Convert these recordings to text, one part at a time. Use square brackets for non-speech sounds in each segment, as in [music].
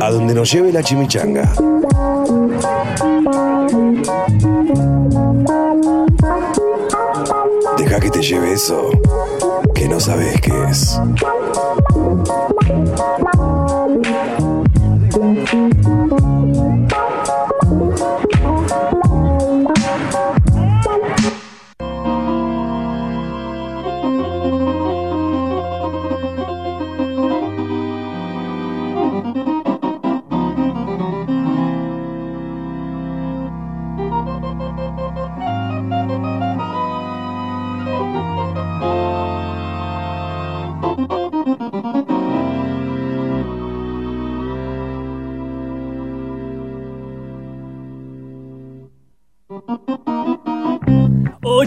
A donde nos lleve la chimichanga. Deja que te lleve eso, que no sabes qué es.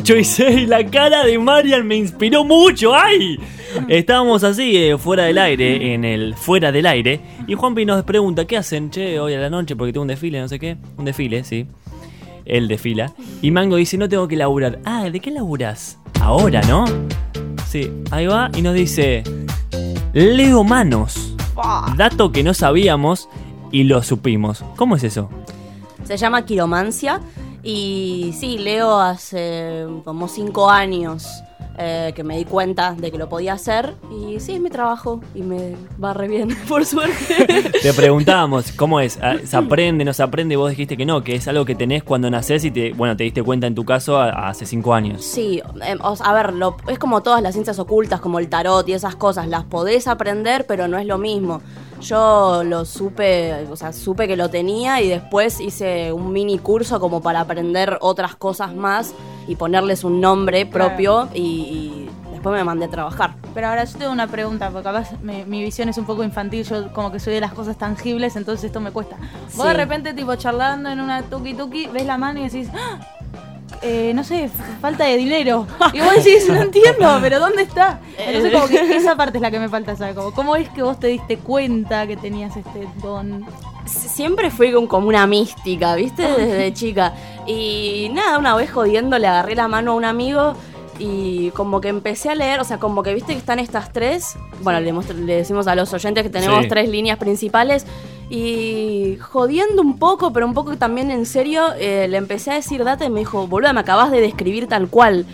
Ocho y 6, la cara de Marian me inspiró mucho. ¡Ay! Estábamos así, eh, fuera del aire, en el fuera del aire. Y Juanpi nos pregunta: ¿Qué hacen, che, hoy a la noche? Porque tengo un desfile, no sé qué. Un desfile, sí. Él desfila. Y Mango dice: No tengo que laburar. Ah, ¿de qué laburas? Ahora, ¿no? Sí, ahí va y nos dice: Leo manos. Dato que no sabíamos y lo supimos. ¿Cómo es eso? Se llama quiromancia. Y sí, leo hace como cinco años eh, que me di cuenta de que lo podía hacer. Y sí, es mi trabajo y me va re bien, [laughs] por suerte. Te preguntábamos, ¿cómo es? Ah, ¿Se aprende, no se aprende? Y vos dijiste que no, que es algo que tenés cuando nacés y te, bueno, te diste cuenta en tu caso a- hace cinco años. Sí, o sea, a ver, lo- es como todas las ciencias ocultas, como el tarot y esas cosas, las podés aprender, pero no es lo mismo. Yo lo supe, o sea, supe que lo tenía y después hice un mini curso como para aprender otras cosas más y ponerles un nombre propio y, y después me mandé a trabajar. Pero ahora yo tengo una pregunta, porque capaz me- mi visión es un poco infantil, yo como que soy de las cosas tangibles, entonces esto me cuesta. Vos Sí. de repente, tipo, charlando en una tuki tuki, ves la mano y decís, "Ah, eh, no sé, falta de dinero. Y vos decís, no entiendo, pero ¿dónde está? Entonces como que [laughs] esa parte es la que me falta saber, como, ¿cómo es que vos te diste cuenta que tenías este don? Siempre fui con- como una mística, ¿viste? Desde chica. Y nada, una vez jodiendo le agarré la mano a un amigo y como que empecé a leer, o sea, como que viste que están estas tres. Bueno, le, decimos a los oyentes que tenemos Sí. tres líneas principales. Y jodiendo un poco, pero un poco también en serio, eh, le empecé a decir data y me dijo, boludo, me acabas de describir tal cual.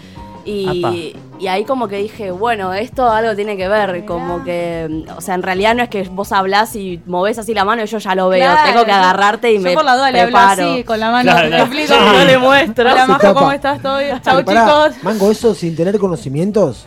Y, y ahí como que dije, bueno, esto algo tiene que ver, como que, o sea, en realidad no es que vos hablás y movés así la mano y yo ya lo veo, Claro, tengo que agarrarte y yo me por la duda le hablo así, con la mano, Claro, sí. no le muestro. Hola, Majo. ¿cómo estás? ¿Todo bien? Chau, chicos. Mango, eso sin tener conocimientos.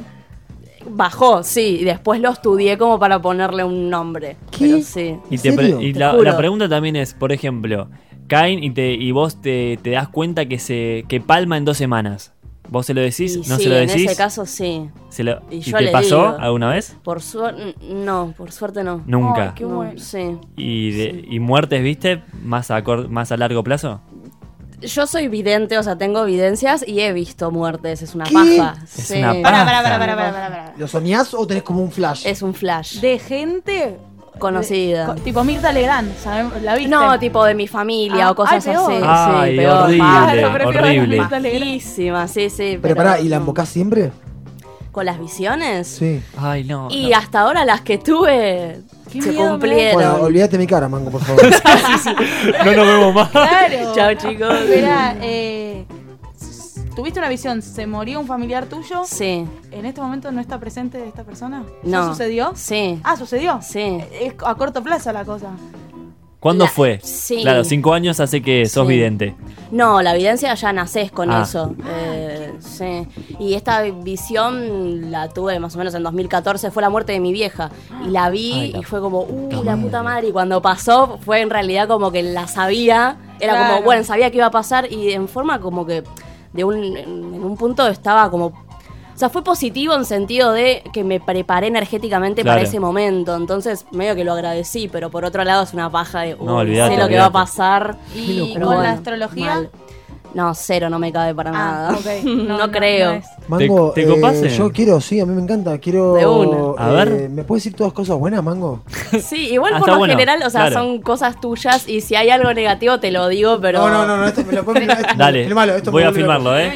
Bajó, sí, y después lo estudié como para ponerle un nombre. ¿Qué? Pero sí. Y, ¿En te pre- serio? y Te la, la pregunta también es, por ejemplo, caen y, te, y vos te, te das cuenta que se que palma en dos semanas. ¿Vos se lo decís? Y ¿No sí, se lo en decís? ese caso sí. Se lo- y ¿Y, yo te le pasó digo. alguna vez? Por suerte, no, por suerte no. Nunca. Qué No, sí. ¿Y, de- ¿Y muertes, viste? Más a, más a largo plazo? Yo soy vidente, o sea, tengo evidencias y he visto muertes, es una ¿Qué? paja. Es Sí. una Pará, paja. pará, pará, pará, pará, pará, pará. ¿Lo soñás o tenés como un flash? Es un flash. De gente Conocida. co- tipo Mirta Legrand, ¿sabes? ¿La viste? No, tipo de mi familia Ah, o cosas ay, peor. así. Ay, sí, peor. horrible, prefiero horrible. sí, sí. Pero pará, ¿y la embocás siempre? ¿Con las visiones? Sí. Ay, no. Y no. hasta ahora las que tuve Qué se miedo cumplieron. Bueno, olvídate mi cara, Mango, por favor. [laughs] [laughs] No nos vemos más. Claro. [laughs] Chao, chicos. Espera, eh, ¿tuviste una visión? ¿Se murió un familiar tuyo? Sí. ¿En este momento no está presente esta persona? ¿Ya No. sucedió? Sí. Ah, ¿sucedió? Sí. Es a corto plazo la cosa. ¿Cuándo La- fue? sí. Claro, cinco años hace que sos Sí. vidente. No, la evidencia ya nacés con Ah. eso. Eh, sí. Y esta visión la tuve más o menos en 2014, fue la muerte de mi vieja. Y la vi Ay, la y fue como, uy, puta la madre. puta madre. Y cuando pasó, fue en realidad como que la sabía. Era Claro. como, bueno, sabía que iba a pasar y en forma como que de un, en un punto estaba como... O sea, fue positivo en sentido de que me preparé energéticamente para ese momento. Entonces, medio que lo agradecí, pero por otro lado es una paja de, uy, No, olvidate, sé lo que va a pasar. ¿Y con la astrología? mal. No, cero, no me cabe para Ah, nada. [laughs] No, No, no, creo. no. Mango, ¿Te- te eh, yo quiero, sí, a mí me encanta. Quiero. De una. A ver. eh, ¿Me puedes decir todas cosas buenas, Mango? [laughs] Sí, igual Ah, por lo bueno, general, o sea, claro. son cosas tuyas y si hay algo negativo te lo digo, pero... No, no, no, no, esto me lo puedo filmar. [laughs] esto- Dale, filmalo, esto voy a filmarlo. ¿eh?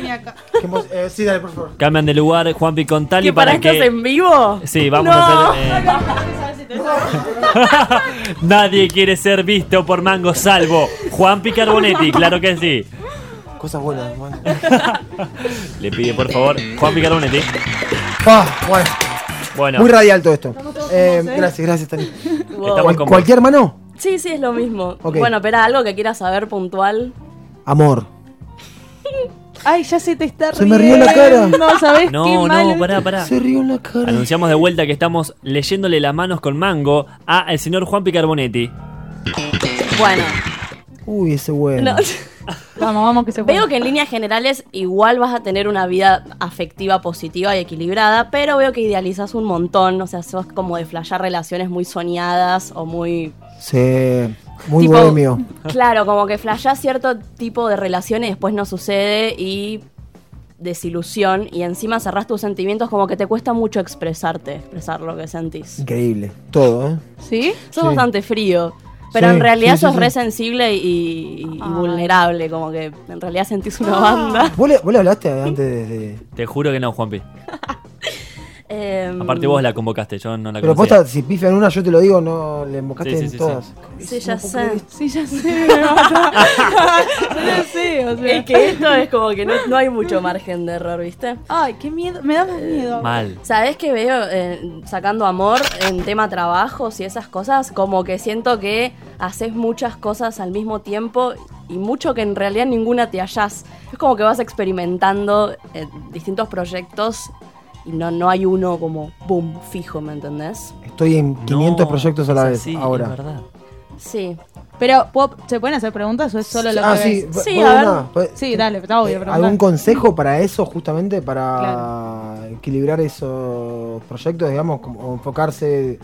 Eh, sí, dale, por favor. Cambian de lugar Juanpi con Tali ¿Qué para para en vivo? Sí, vamos No. a hacer... eh, Nadie quiere ser visto por Mango salvo Juanpi Carbonetti, claro que sí. Cosas buenas. [laughs] Le pide por favor Juanpi Carbonetti. Ah, bueno, Bueno, muy radial todo esto. Eh, gracias, gracias, Tani. Wow. Cual- ¿Cualquier mano? Sí, sí, es lo mismo. Bueno, pero algo que quieras saber puntual. Amor. Ay, ya se te está Se me rió la cara. No, ¿sabes qué no, mal? no, pará, pará. Se rió en la cara. Anunciamos de vuelta que estamos leyéndole las manos con Mango a el señor Juanpi Carbonetti. Bueno, Uy, ese bueno. no- Vamos, vamos que se puede. veo que en líneas generales igual vas a tener una vida afectiva positiva y equilibrada, pero veo que idealizas un montón, o sea, sos como de flashear relaciones muy soñadas o muy... Sí, muy tipo- bohemio. Claro, como que flashás cierto tipo de relaciones y después no sucede y desilusión y encima cerrás tus sentimientos como que te cuesta mucho expresarte, expresar lo que sentís. Increíble. Todo, ¿eh? ¿Sí? Sos Sí. bastante frío. Pero Sí, en realidad sí, sí, sos sí. re sensible y, vulnerable, como que en realidad sentís una banda. ¿Vos le, vos le hablaste antes de, de- Te juro que no, Juanpi. [laughs] Em, Aparte vos la convocaste, yo no la Pero conocía. posta, si pifian una, yo te lo digo, no le Sí, sí, en sí, todas. Sí, ya sé. Sí, ya sé, me mata. [laughs] ya sé, o sea. Es que esto es como que no, no hay mucho margen de error, ¿viste? Ay, qué miedo, me da más miedo. Mal. ¿Sabes que veo eh, sacando amor en tema trabajos y esas cosas? Como que siento que haces muchas cosas al mismo tiempo y mucho que en realidad ninguna te hallás. Es como que vas experimentando eh, distintos proyectos y no, no hay uno como boom, fijo, ¿me entendés? Estoy en 500 No, proyectos a la es vez así, Es ahora. verdad. Sí. Pero, ¿puedo- ¿se pueden hacer preguntas o es solo lo ah, que sí. ves? Sí, ¿puedo a ver. Sí, dale, está obvio, eh, preguntar. ¿Algún consejo para eso, justamente, para equilibrar esos proyectos, digamos, como, o enfocarse?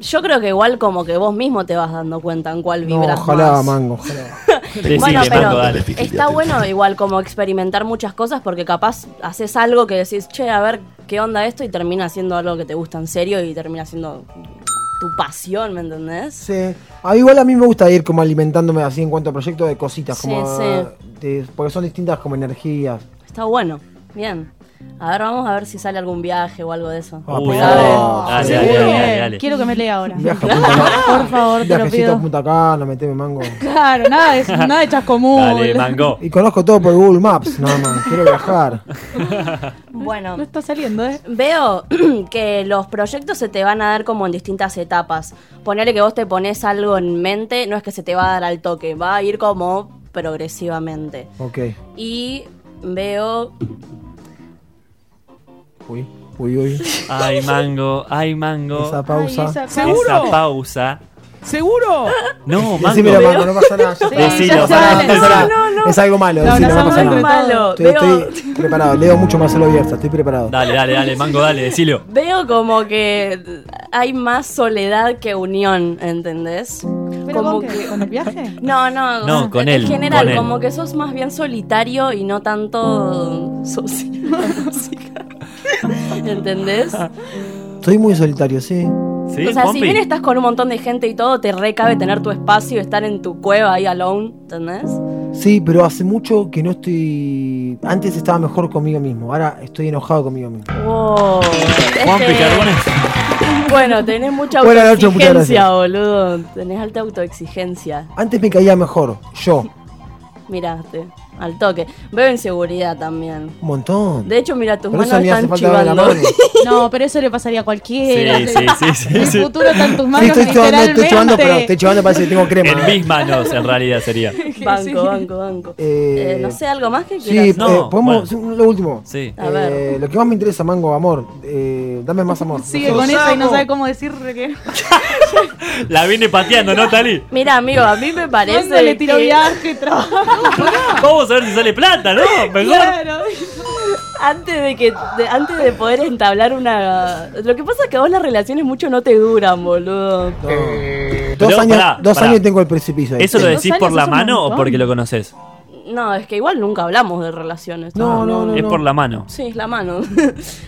Yo creo que igual como que vos mismo te vas dando cuenta en cuál No, vibras ojalá, más. mango, ojalá. [laughs] Bueno, pero dale. está bueno igual como experimentar muchas cosas porque capaz haces algo que decís, che, a ver qué onda esto y termina siendo algo que te gusta en serio y termina siendo tu pasión, ¿me entendés? Sí. Ah, igual a mí me gusta ir como alimentándome así en cuanto a proyectos de cositas, Sí, como sí. de- porque son distintas como energías. Está bueno, bien. A ver, vamos a ver si sale algún viaje o algo de eso. Ah, Uy, dale, dale, Sí, dale, dale. Quiero que me lea ahora. Viaje a Punta Por favor, te lo Viajecito a pido. Punta Cana, meteme mango. Claro, nada de, [laughs] nada de chascomún. Dale, Mango. Y conozco todo por Google Maps, nada más. Quiero viajar. Bueno, No está saliendo, ¿eh? Veo [clears throat] que los proyectos se te van a dar como en distintas etapas. Ponerle que vos te pones algo en mente, no es que se te va a dar al toque, va a ir como progresivamente. Ok. Y veo Uy, uy, uy. Ay, Mango, ay, Mango. Esa pausa. Ay, esa Esa pausa. ¿Seguro? No, Decímelo, Mango. mango, no pasa nada. Decilo, no. Es algo malo, No, decilo, no, no pasa no, nada. malo. Estoy, Veo, estoy preparado. Leo mucho Marcelo Bielsa, estoy preparado. Dale, dale, dale, Mango, dale, decilo. veo como que hay más soledad que unión, ¿entendés? ¿Pero como con qué? ¿Con el viaje? No, no, No, con en él, general, con él. como que sos más bien solitario y no tanto social. [laughs] [laughs] ¿Entendés? Soy muy solitario, sí. ¿Sí, o sea, si bien estás con un montón de gente y todo, te recabe tener tu espacio, estar en tu cueva ahí alone, ¿entendés? Sí, pero hace mucho que no estoy. Antes estaba mejor conmigo mismo. Ahora estoy enojado conmigo mismo. Wow. Juanpi Este, Carbones. Bueno, tenés mucha autoexigencia, boludo. Tenés alta autoexigencia. Antes me caía mejor. Yo. Miraste, al toque. Veo inseguridad también. Un montón. De hecho, mira, tus manos están chivando. mano. [laughs] No, pero eso le pasaría a cualquiera. Sí, sí, sí, sí, El sí. futuro está en tus Sí, manos, estoy chivando, estoy chivando, pero estoy chivando parece que tengo crema. En mis manos, en realidad sería. [laughs] Banco, banco, banco. Eh, Eh, no sé, algo más que Sí, quieras. No, eh, podemos. bueno. Lo último. Sí. A ver. Eh, lo que más me interesa, Mango, amor. Eh, dame más amor. Sigue No con eso y no sabe cómo decirle que. [laughs] La vine pateando, ¿no, Tali? Mira, amigo, a mí me parece. Le que viaje, trabajo. Vamos a ver si sale plata, ¿no? Mejor. Claro. Antes de que de- antes de poder entablar una. Lo que pasa es que a vos las relaciones mucho no te duran, boludo. No. Pero, Dos, años, pará, dos pará. años y tengo el precipicio. ahí. ¿Eso lo decís por la es mano o porque lo conoces? No, es que igual nunca hablamos de relaciones. No, no, no. es no. por la mano. Sí, la mano. [laughs]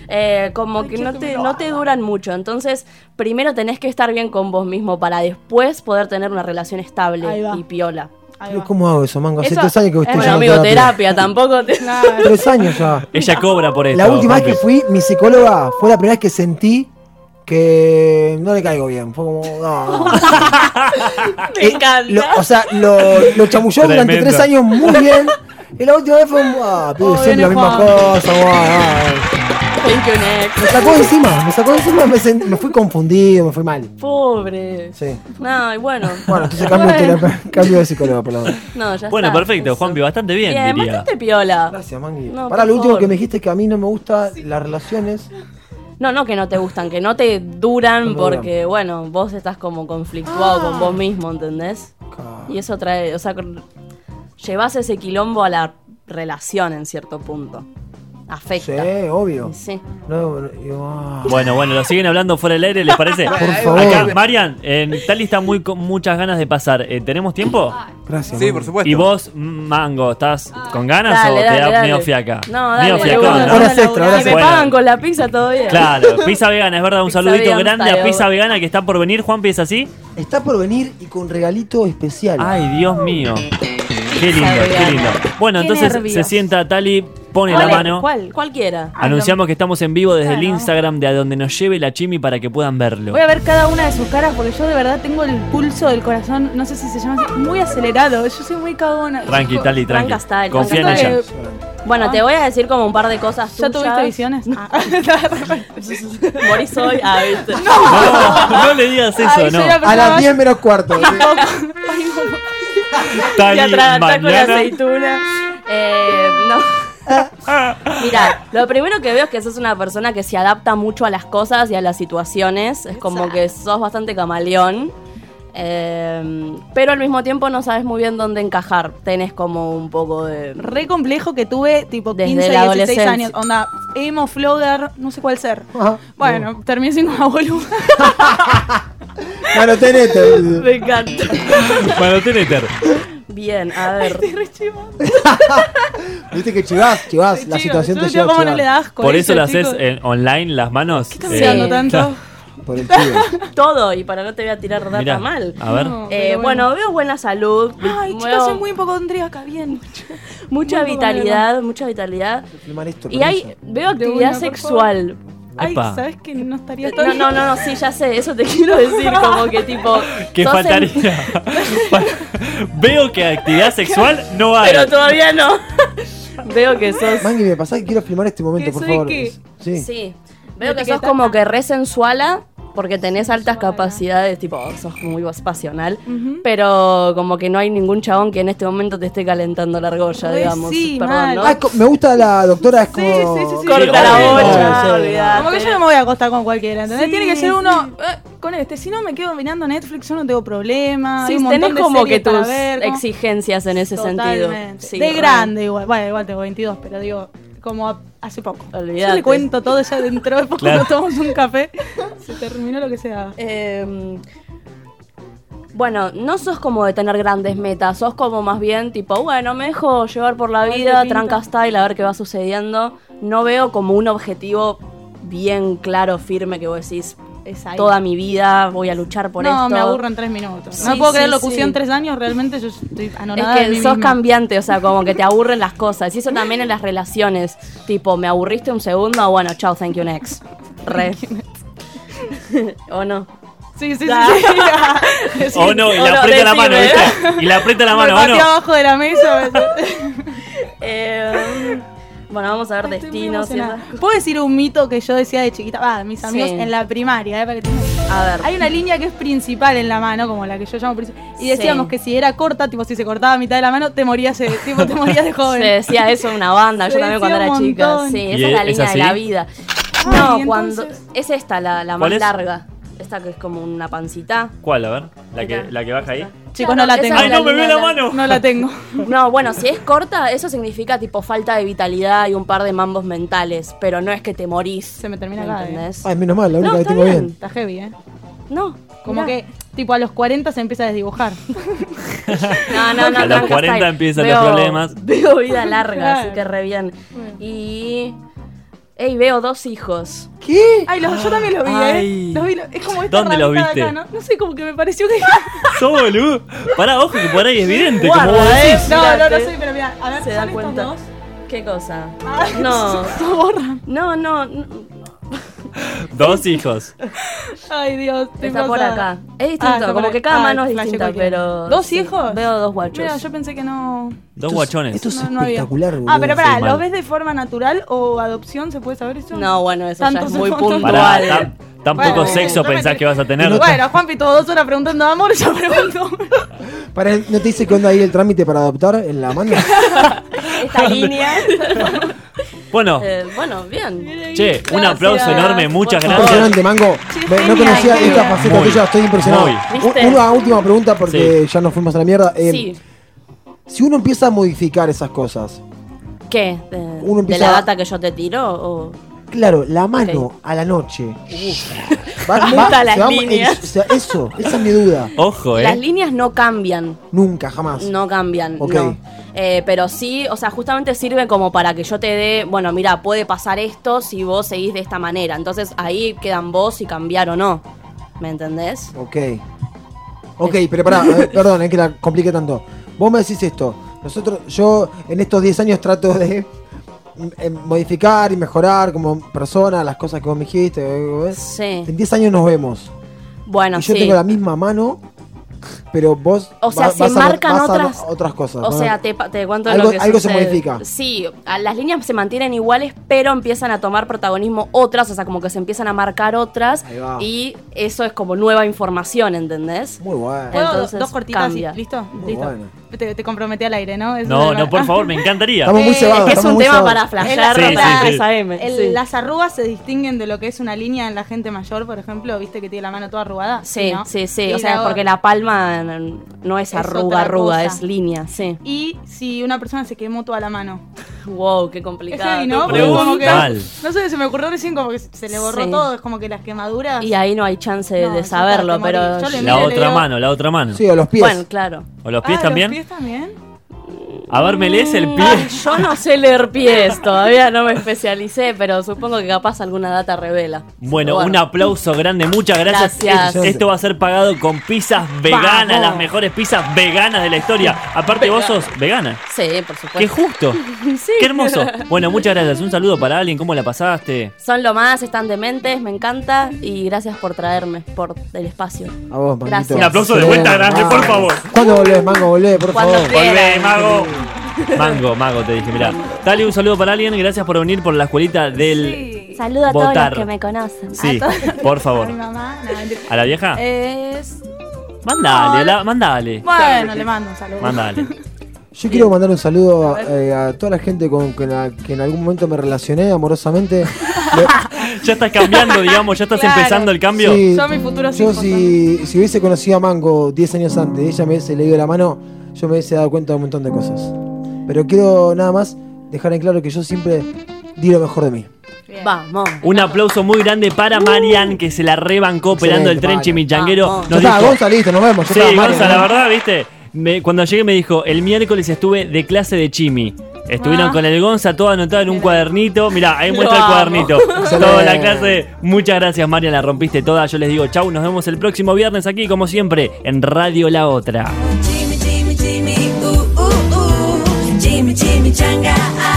Eh, como que no te, no te duran mucho. Entonces, primero tenés que estar bien con vos mismo para después poder tener una relación estable y piola. ¿Cómo hago eso, mango? Hace Eso- tres años que estoy Bueno, amigo, terapia. terapia, tampoco te... Claro. [laughs] Tres años ya. Ella cobra por esto. La última vez que fui, mi psicóloga fue la primera vez que sentí que no le caigo bien. Fue como, no, no. [laughs] Me Eh, encanta. lo- o sea, lo, lo chamulló durante tres años muy bien. Y la última vez fue, como, ah, Oh, siempre la misma Juan. cosa. Thank you, next. Me sacó de encima, me sacó de encima, me, sent- me fui confundido, me fui mal. Pobre. Sí. No, y bueno. Bueno, entonces cambio, de, terapia- cambio de psicólogo, por la duda. No, ya Bueno, está, perfecto, eso. Juanpi, bastante bien, Bien, diría. bastante piola. Gracias, Mangui. No, Para por lo último favor. que me dijiste es que a mí no me gustan las relaciones. No, no que no te gustan, que no te duran No me porque, bueno, vos estás como conflictuado con vos mismo, ¿entendés? Ca- Y eso trae, o sea, con- llevas ese quilombo a la relación en cierto punto. Sí, Afecta. obvio. Sí. No, no, digo, ah. Bueno, bueno, lo siguen hablando fuera del aire, ¿les parece? [laughs] Por favor. Acá, Marian, en Tali está muy con muchas ganas de pasar. Eh, ¿Tenemos tiempo? Gracias. Sí, por supuesto. ¿Y vos, Mango, estás con ganas Dale, o te dale, da dale. medio fiaca? No, dale, Medio fiacón. ¿no? Horas extra, horas Si me pagan con la pizza, bien. Claro, [laughs] pizza vegana, es verdad, un Pizza saludito grande a. Pizza Vegana que está por venir. Juanpi, ¿es así? Está por venir y con regalito especial. Ay, Dios mío. Qué lindo, qué lindo. Bueno, Qué entonces nervios. se sienta Tali, pone ¿Cuál la es? mano. ¿Cuál? Cualquiera. Anunciamos que estamos en vivo desde el Claro. Instagram de a donde nos lleve la Chimi para que puedan verlo. Voy a ver cada una de sus caras porque yo de verdad tengo el pulso del corazón, no sé si se llama así, muy acelerado. Yo soy muy cagona. Tranqui, Tali, tranqui. Tranca style, Confía en ella. Bueno, te voy a decir como un par de cosas ¿Ya tuyas. tuviste visiones? Ah. [laughs] Morís hoy. Ah, ¿viste? No, no le digas eso, Ay, no. soy la A persona las más- 10 menos cuarto. Atragantar [laughs] [laughs] con la mañana. aceituna. Eh, no. [laughs] Mira, lo primero que veo es que sos una persona que se adapta mucho a las cosas y a las situaciones. Es como que sos bastante camaleón. Eh, pero al mismo tiempo no sabes muy bien dónde encajar. Tenés como un poco de. Re complejo que tuve tipo Desde 15, la 16 adolescencia. años. Onda, emo, flogger, no sé cuál ser. Ajá. Bueno, terminé siendo una boluda. [laughs] [laughs] Bueno, tenete. Me encanta. Bueno, Teneter. Bien, a ver. Re. [laughs] Viste que chivás, chivás. La situación te lleva cómo no le da asco. Por eso lo chicos. haces en online las manos. ¿Qué estás Eh, mirando tanto? Por el chivo. [laughs] Todo, y para no te voy a tirar data Mirá, mal. A ver. No, Eh, bueno, veo buena salud. Ay, veo chicos, soy muy hipocondríaca, bien. mucha muy vitalidad, mucha vitalidad. Filmar esto, Y hay, veo actividad sexual. Ay, Epa. ¿sabes que no estaría No, tan no, no, no, sí, ya sé, eso te [laughs] quiero decir, como que tipo... [laughs] ¿Qué sos en- faltaría? [laughs] Veo que actividad sexual no hay. Pero todavía no. Veo que sos... Mangui, me pasás que quiero filmar este momento, ¿Que por favor. qué? Sí. Sí. Veo que sos como que re sensuala, porque tenés altas capacidades, tipo, sos muy pasional, pero como que no hay ningún chabón que en este momento te esté calentando la argolla, Ay, digamos. sí, Perdón, mal. ¿no? Ah, me gusta la doctora, es Sí, como. sí, sí, sí. Corta la Sí, bocha, sí. olvidate. Como que yo no me voy a acostar con cualquiera, ¿entendés? Sí, Tiene que ser sí. uno eh, con este. Si no me quedo mirando Netflix, yo no tengo problema. Sí, hay un tenés de como que tus ver, exigencias en ese sentido. Totalmente. Sí, de grande igual. Bueno, igual tengo 22, pero digo, como a- hace poco. Yo le cuento todo ya dentro de poco Claro. tomamos un café. Se terminó lo que sea. Eh, bueno, no sos como de tener grandes metas, sos como más bien tipo, bueno, me dejo llevar por la vida, tranca style, a ver qué va sucediendo. No veo como un objetivo bien claro, firme, que vos decís. Toda mi vida voy a luchar por no, esto. me aburro en tres minutos. Sí, no puedo sí, creer locución sí. tres años, realmente yo estoy Es anonada de que mí sos misma. cambiante, o sea, como que te aburren las cosas. Y eso también en las relaciones. Tipo, ¿me aburriste un segundo? Bueno, chao, thank you, next. Re. [laughs] ¿O no? Sí, sí, sí. Ah. sí. Sí. [laughs] O no, y O le no, aprieta la mano, ¿viste? Y le aprieta la Me mano, ¿o pateé no? abajo de la mesa. Eh, [laughs] bueno, vamos a ver destinos y emocionada. esas- ¿Puedo decir un mito que yo decía de chiquita? Va, mis amigos Sí. en la primaria, ¿eh? Para que tengas- A ver. Hay una línea que es principal en la mano, como la que yo llamo principal. Y decíamos Sí. que si era corta, tipo si se cortaba a mitad de la mano, te morías, de- tipo, te morías de [laughs] joven. Se decía eso en una banda, yo también cuando era chica. Sí, ¿Y esa es la línea de la vida. Ay, no, entonces- cuando. Es esta, la, la ¿Cuál más es? larga. Esta que es como una pancita. ¿Cuál? A ver. La que, la que baja ahí. Chicos, Claro, no la tengo. ¡Ay, no, me línea ve la mano! No la tengo. [laughs] No, bueno, si es corta, eso significa tipo falta de vitalidad y un par de mambos mentales. Pero no es que te morís. Se me termina ¿eh? ¿Entendés? Ay, menos mal, la única No, que tengo bien. bien. Está heavy, ¿eh? No. Como mirá. que, tipo, a los 40 se empieza a desdibujar. [laughs] [laughs] No, no, no. A los tranca 40 style. empiezan Veo- los problemas. Veo vida larga, así que re bien. Y. Ey, veo dos hijos. ¿Qué? Ay, los- yo también los vi, Ay. ¿eh? Los vi, es como esta ¿Dónde los viste? acá, ¿no? no sé, como que me pareció que. [laughs] ¡Sos boludo! Pará, ojo que por ahí es evidente, como Guarda, vos eh. decís. No, no, no sé, pero mira, a ver, Se ¿son da estos cuenta. dos? ¿Qué cosa? Ay, [laughs] No. [laughs] se borran. No, no. no. [laughs] Dos hijos. Ay, Dios. estoy Está por acá. Es Ah, distinto, está como por que ahí. cada Ah, mano es flashé distinta, cualquiera. pero. ¿Dos sí, hijos? Veo dos guachos. Mira, yo pensé que no. Dos guachones. Esto es no, no había. espectacular, boludo. Ah, pero pará, Sí, ¿lo mal. ves de forma natural o adopción? ¿Se puede saber eso? No, bueno, eso ya Tantos es muy fotos. puntual. Pará, tan, tan Bueno, poco sexo pensás te- que vas a tener. Bueno, Juanpi tuvo dos horas preguntando amor y yo [laughs] pregunto. Para, ¿No te dice que onda ahí el trámite para adoptar en la mano? [laughs] Esta línea. Bueno, Eh, bueno, bien. che, un aplauso enorme, muchas gracias. Impresionante, Mango. Sí, Me- no conocía genial. esta faceta Muy, tuya, estoy impresionado. Una última pregunta porque Sí. ya nos fuimos a la mierda. Eh, Sí. Si uno empieza a modificar esas cosas, ¿Qué? ¿De, Uno de empieza la a- data que yo te tiro? O... claro, la mano a la noche. Va- va- las se va- líneas. es- o sea, eso, esa es mi duda. Ojo, Las eh. líneas no cambian. Nunca, jamás. No cambian, Ok. no. Eh, pero sí, o sea, justamente sirve como para que yo te dé, bueno, mira, puede pasar esto si vos seguís de esta manera. Entonces ahí quedan vos si cambiar o no. ¿Me entendés? Ok. Ok, pero pará, eh, perdón, es que la compliqué tanto. Vos me decís esto. Nosotros, yo en estos 10 años trato de eh, modificar y mejorar como persona las cosas que vos me dijiste. eh, eh. Sí. En 10 años nos vemos. Bueno, y yo sí. tengo la misma mano, pero vos O sea, va- se vas a- marcan a otras- otras cosas. O ¿no? sea, te, te cuento Algo- lo que algo se modifica. Sí, las líneas se mantienen iguales, pero empiezan a tomar protagonismo otras, o sea, como que se empiezan a marcar otras Ahí va. y eso es como nueva información, ¿entendés? Muy bueno. ¿Puedo Entonces, dos cortitas? y- ¿Listo? Muy Listo. bueno. Te, te comprometí al aire, ¿no? Eso No, no, por favor, me encantaría. Estamos muy Eh, cebados. Es un tema cebados. para flashear Sí, sí, para sí. 3 AM. El- sí. Las arrugas se distinguen de lo que es una línea en la gente mayor, por ejemplo, viste que tiene la mano toda arrugada. Sí, ¿no? sí, sí. Y O sea, la- porque la palma no es Es arruga, arruga, cosa. es línea, sí. Y si una persona se quemó toda la mano. Wow, qué Es complicado. heavy, ¿no? como que- no sé, se me ocurrió recién como que se le borró Sí. todo, es como que las quemaduras. Y ahí no hay chance No, de saberlo, pero. Yo le La otra digo- mano, la otra mano. Sí, o los pies. Bueno, claro. ¿O los Ah, pies también? ¿Los pies también? A ver, me lees el pie. Ah, yo no sé leer pies, todavía no me especialicé, pero supongo que capaz alguna data revela. Bueno, un aplauso grande, muchas gracias. Gracias. Es- Esto va a ser pagado con pizzas veganas, Vamos. las mejores pizzas veganas de la historia. Aparte, vos sos vegana. Sí, por supuesto. Qué justo. [laughs] Sí. Qué hermoso. Bueno, muchas gracias. Un saludo para alguien. ¿Cómo la pasaste? Son lo más, están dementes, me encanta y gracias por traerme, por el espacio. A vos, Manguito. Gracias. Un aplauso de vuelta grande, por favor. ¿Cuándo volvés, Mango? Volvé, por Cuando favor. quieras. Volvé, mago. Mango, mago, te dije, mirá. Dale un saludo para alguien. Gracias por venir por la escuelita del. Sí. Saludo a Votar. todos los que me conocen. Sí, por A favor. mi mamá. no, mentira. ¿A la vieja? Es. Mandale, la- mandale. Bueno, le mando un saludo. Mandale. Yo quiero mandar un saludo eh, a toda la gente con que, la- que en algún momento me relacioné amorosamente. [laughs] Ya estás cambiando, digamos, ya estás Claro. empezando el cambio. Sí, Yo a mis futuros yo si, si hubiese conocido a Mango 10 años antes, ella me hubiese leído la mano, yo me hubiese dado cuenta de un montón de cosas. Pero quiero nada más dejar en claro que yo siempre di lo mejor de mí. Bien. Vamos. Un aplauso muy grande para Marian, que se la rebancó pelando el tren chimichanguero. Nos está, dijo, Gonza, listo, nos vemos. sí, Marian, Gonza, la ¿no? verdad, viste, Me- cuando llegué me dijo, el miércoles estuve de clase de chimi. Estuvieron Ah. con el Gonza todo anotado en un cuadernito. Mirá, ahí muestra el cuadernito. Toda la clase. Muchas gracias, Marian, la rompiste toda. Yo les digo chau, nos vemos el próximo viernes aquí, como siempre, en Radio La Otra. michanga ah.